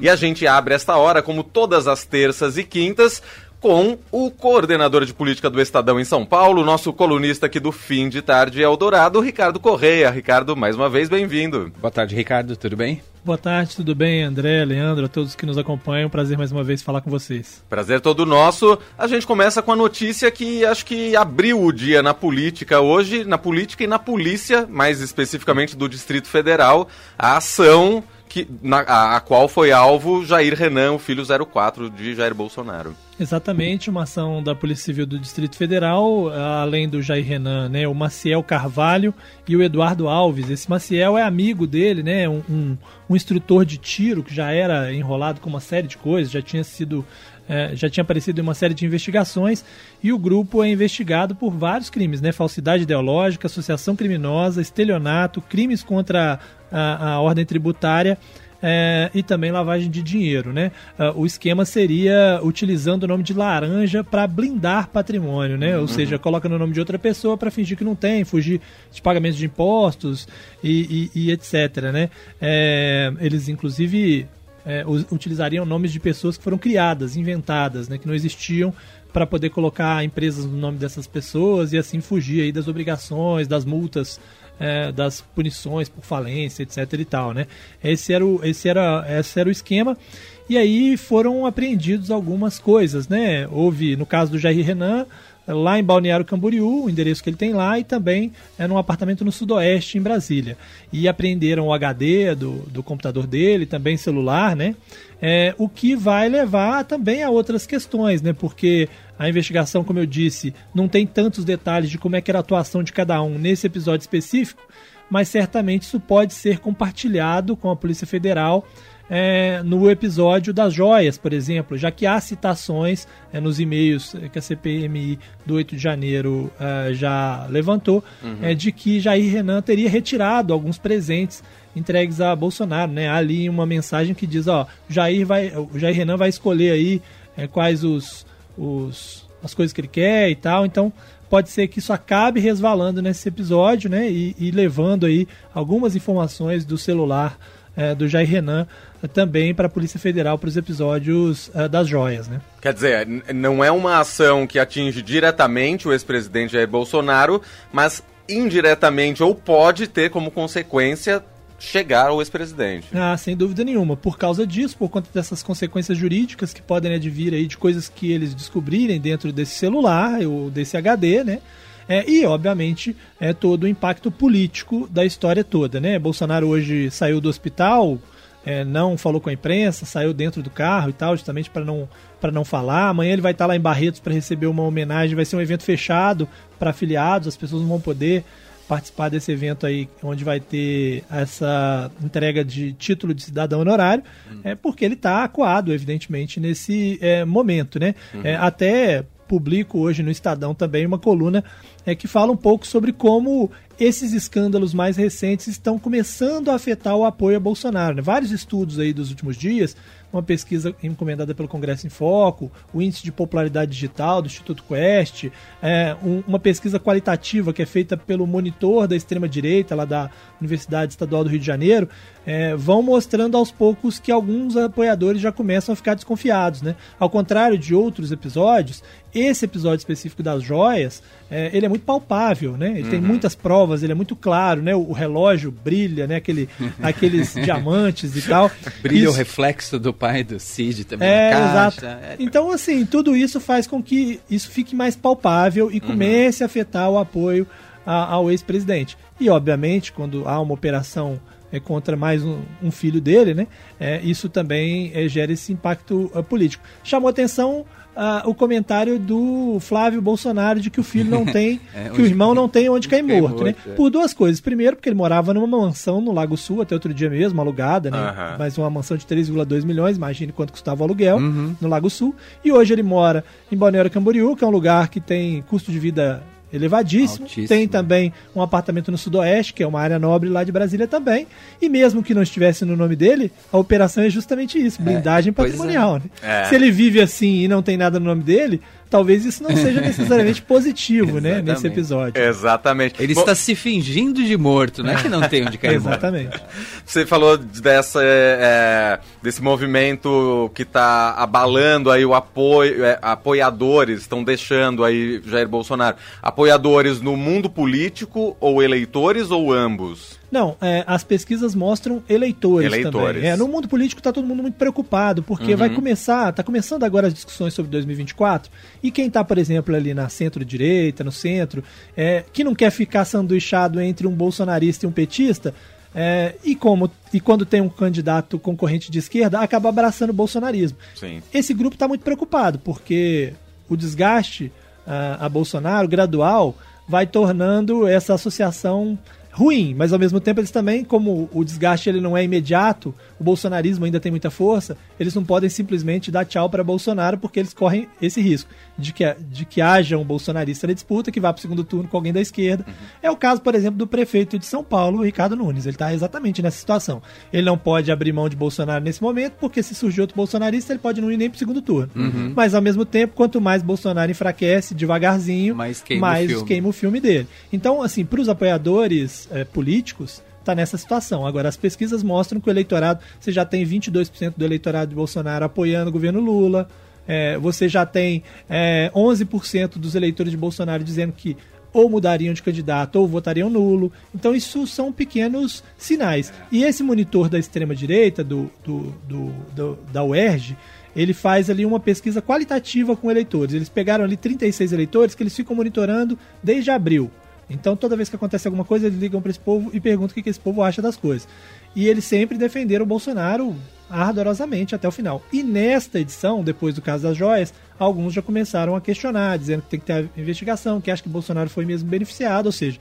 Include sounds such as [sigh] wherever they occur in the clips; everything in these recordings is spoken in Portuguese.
E a gente abre esta hora, como todas as terças e quintas, com o coordenador de política do Estadão em São Paulo, nosso colunista aqui do fim de tarde Eldorado, Ricardo Correia. Ricardo, mais uma vez, bem-vindo. Boa tarde, Ricardo, tudo bem? Boa tarde, tudo bem, André, Leandro, a todos que nos acompanham. Prazer mais uma vez falar com vocês. Prazer todo nosso. A gente começa com a notícia que acho que abriu o dia na política hoje, na política e na polícia, mais especificamente do Distrito Federal, a ação que, na, a, a, qual foi alvo Jair Renan, o filho 04 de Jair Bolsonaro. Exatamente, uma ação da Polícia Civil do Distrito Federal, além do Jair Renan, né, o Maciel Carvalho e o Eduardo Alves. Esse Maciel é amigo dele, né, um, um, um instrutor de tiro que já era enrolado com uma série de coisas, já tinha sido é, já tinha aparecido em uma série de investigações e o grupo é investigado por vários crimes, né? Falsidade ideológica, associação criminosa, estelionato, crimes contra a, a ordem tributária. É, e também lavagem de dinheiro, né? Uh, o esquema seria utilizando o nome de laranja para blindar patrimônio, né? Ou uhum. seja, coloca no nome de outra pessoa para fingir que não tem, fugir de pagamentos de impostos e, e, e etc, né? É, eles inclusive é, utilizariam nomes de pessoas que foram criadas, inventadas, né? Que não existiam para poder colocar empresas no nome dessas pessoas e assim fugir aí das obrigações, das multas é, das punições por falência, etc e tal, né? Esse era, o, esse, era, esse era o esquema. E aí foram apreendidos algumas coisas, né? Houve, no caso do Jair Renan, lá em Balneário Camboriú, o endereço que ele tem lá, e também é num apartamento no Sudoeste, em Brasília. E apreenderam o HD do, do computador dele, também celular, né? É, o que vai levar também a outras questões, né? Porque a investigação, como eu disse, não tem tantos detalhes de como é que era a atuação de cada um nesse episódio específico, mas certamente isso pode ser compartilhado com a Polícia Federal é, no episódio das joias, por exemplo, já que há citações é, nos e-mails que a CPMI do 8 de janeiro é, já levantou, uhum. É, de que Jair Renan teria retirado alguns presentes entregues a Bolsonaro. Né? Há ali uma mensagem que diz, ó, Jair, vai, o Jair Renan vai escolher aí é, quais os os, as coisas que ele quer e tal. Então pode ser que isso acabe resvalando nesse episódio, né? E, e levando aí algumas informações do celular é, do Jair Renan é, também para a Polícia Federal para os episódios é, das joias, né? Quer dizer, não é uma ação que atinge diretamente o ex-presidente Jair Bolsonaro, mas indiretamente ou pode ter como consequência chegar ao ex-presidente. Ah, sem dúvida nenhuma. Por causa disso, por conta dessas consequências jurídicas que podem advir aí de coisas que eles descobrirem dentro desse celular ou desse HD, né? É, e, obviamente, é todo o impacto político da história toda, né? Bolsonaro hoje saiu do hospital, é, não falou com a imprensa, saiu dentro do carro e tal, justamente para não, não falar. Amanhã ele vai estar lá em Barretos para receber uma homenagem, vai ser um evento fechado para afiliados, as pessoas não vão poder participar desse evento aí, onde vai ter essa entrega de título de cidadão honorário, uhum. é porque ele está acuado, evidentemente, nesse é, momento, né? Uhum. É, até publico hoje no Estadão também uma coluna é, que fala um pouco sobre como esses escândalos mais recentes estão começando a afetar o apoio a Bolsonaro. Né? Vários estudos aí dos últimos dias uma pesquisa encomendada pelo Congresso em Foco, o índice de popularidade digital do Instituto Quest, é, um, uma pesquisa qualitativa que é feita pelo monitor da extrema-direita, lá da Universidade Estadual do Rio de Janeiro, é, vão mostrando aos poucos que alguns apoiadores já começam a ficar desconfiados. Né? Ao contrário de outros episódios, esse episódio específico das joias, é, ele é muito palpável, né? Ele uhum. tem muitas provas, ele é muito claro, né? O, o relógio brilha, né? Aquele, [laughs] aqueles diamantes e tal. Brilha isso... o reflexo do pai do Cid também é, Exato. É... Então, assim, tudo isso faz com que isso fique mais palpável e uhum. comece uhum. a afetar o apoio a, ao ex-presidente. E, obviamente, quando há uma operação é, contra mais um, um, filho dele, né? É, isso também é, gera esse impacto uh, político. Chamou atenção uh, o comentário do Flávio Bolsonaro de que o filho não [laughs] tem, é, que o irmão não [laughs] tem onde cair morto, morto, né? É. Por duas coisas. Primeiro, porque ele morava numa mansão no Lago Sul até outro dia mesmo, alugada, né? Uhum. Mas uma mansão de 3,2 milhões, imagine quanto custava o aluguel uhum. no Lago Sul. E hoje ele mora em Balneário Camboriú, que é um lugar que tem custo de vida elevadíssimo. Altíssimo. Tem também um apartamento no Sudoeste, que é uma área nobre lá de Brasília também. E mesmo que não estivesse no nome dele, a operação é justamente isso: blindagem pois patrimonial. Né? É. Se ele vive assim e não tem nada no nome dele, talvez isso não seja [laughs] necessariamente positivo, né? Nesse episódio. Exatamente. Ele Bom, está se fingindo de morto, não é que não tem onde cair morto. Exatamente. Você falou dessa, é, desse movimento que está abalando aí o apoio, é, apoiadores, estão deixando aí Jair Bolsonaro. Apoiadores no mundo político ou eleitores ou ambos? Não, é, as pesquisas mostram eleitores, Eleitores. também. É, no mundo político está todo mundo muito preocupado, porque vai começar, tá começando agora as discussões sobre 2024, e quem está, por exemplo, ali na centro-direita, no centro, é, que não quer ficar sanduichado entre um bolsonarista e um petista, é, e como e quando tem um candidato concorrente de esquerda, acaba abraçando o bolsonarismo. Sim. Esse grupo está muito preocupado, porque o desgaste a, a Bolsonaro, gradual, vai tornando essa associação ruim, mas ao mesmo tempo eles também, como o desgaste ele não é imediato, o bolsonarismo ainda tem muita força, eles não podem simplesmente dar tchau para Bolsonaro porque eles correm esse risco de que, de que haja um bolsonarista na disputa que vá para o segundo turno com alguém da esquerda. É o caso, por exemplo, do prefeito de São Paulo, Ricardo Nunes. Ele está exatamente nessa situação. Ele não pode abrir mão de Bolsonaro nesse momento, porque se surgir outro bolsonarista, ele pode não ir nem para o segundo turno. Mas ao mesmo tempo, quanto mais Bolsonaro enfraquece devagarzinho, Mais queima o mais filme. queima o filme dele. Então, assim, para os apoiadores eh, políticos, está nessa situação. Agora, as pesquisas mostram que o eleitorado, você já tem 22% do eleitorado de Bolsonaro apoiando o governo Lula, eh, você já tem eh, 11% dos eleitores de Bolsonaro dizendo que ou mudariam de candidato ou votariam nulo. Então, isso são pequenos sinais. E esse monitor da extrema-direita, do, do, do- do- da UERJ, ele faz ali uma pesquisa qualitativa com eleitores. Eles pegaram ali 36 eleitores que eles ficam monitorando desde abril. Então, toda vez que acontece alguma coisa, eles ligam para esse povo e perguntam o que, que esse povo acha das coisas. E eles sempre defenderam o Bolsonaro ardorosamente até o final. E nesta edição, depois do caso das joias, alguns já começaram a questionar, dizendo que tem que ter investigação, que acha que Bolsonaro foi mesmo beneficiado, ou seja,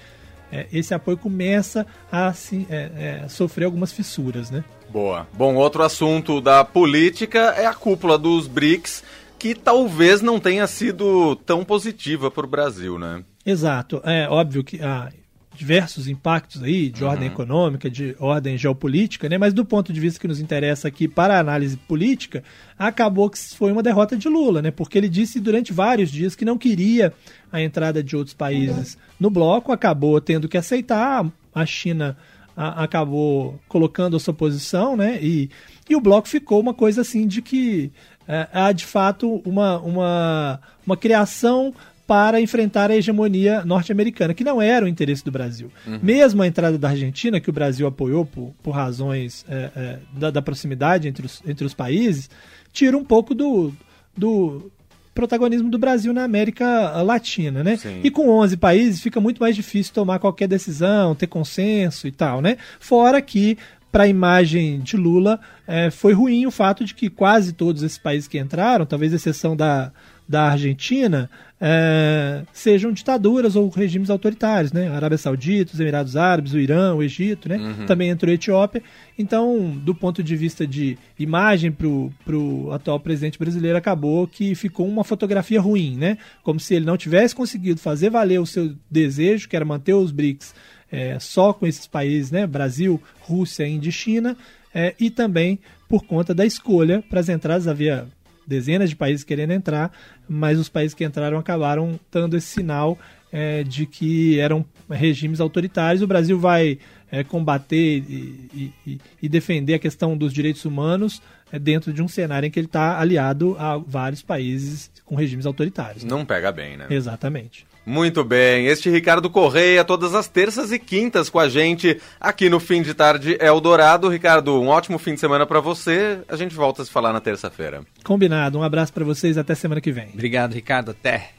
é, esse apoio começa a se, é, é, sofrer algumas fissuras, né? Boa. Bom, outro assunto da política é a cúpula dos BRICS, que talvez não tenha sido tão positiva para o Brasil, né? Exato. É óbvio que há diversos impactos aí de ordem econômica, de ordem geopolítica, né? Mas do ponto de vista que nos interessa aqui para a análise política, acabou que foi uma derrota de Lula, né? Porque ele disse durante vários dias que não queria a entrada de outros países no bloco, acabou tendo que aceitar. A China a- acabou colocando a sua posição, né? E, e o bloco ficou uma coisa assim de que é, há de fato uma, uma, uma criação para enfrentar a hegemonia norte-americana, que não era o interesse do Brasil. Mesmo a entrada da Argentina, que o Brasil apoiou por, por razões é, é, da, da proximidade entre os, entre os países, tira um pouco do, do protagonismo do Brasil na América Latina, né? Sim. E com 11 países fica muito mais difícil tomar qualquer decisão, ter consenso e tal, né? Fora que para a imagem de Lula eh, foi ruim o fato de que quase todos esses países que entraram, talvez exceção da, da Argentina, eh, sejam ditaduras ou regimes autoritários, né? A Arábia Saudita, os Emirados Árabes, o Irã, o Egito, né? Também entrou a Etiópia. Então, do ponto de vista de imagem para o atual presidente brasileiro, acabou que ficou uma fotografia ruim, né? Como se ele não tivesse conseguido fazer valer o seu desejo, que era manter os BRICS é, só com esses países, né? Brasil, Rússia, Índia e China, é, e também por conta da escolha para as entradas. Havia dezenas de países querendo entrar, mas os países que entraram acabaram dando esse sinal é, de que eram regimes autoritários. O Brasil vai é, combater e, e- e- defender a questão dos direitos humanos dentro de um cenário em que ele está aliado a vários países com regimes autoritários. né? Não pega bem, né? Exatamente. Muito bem, este Ricardo Correia, todas as terças e quintas com a gente aqui no Fim de Tarde Eldorado. Ricardo, um ótimo fim de semana para você. A gente volta a se falar na terça-feira. Combinado. Um abraço para vocês. Até semana que vem. Obrigado, Ricardo. Até.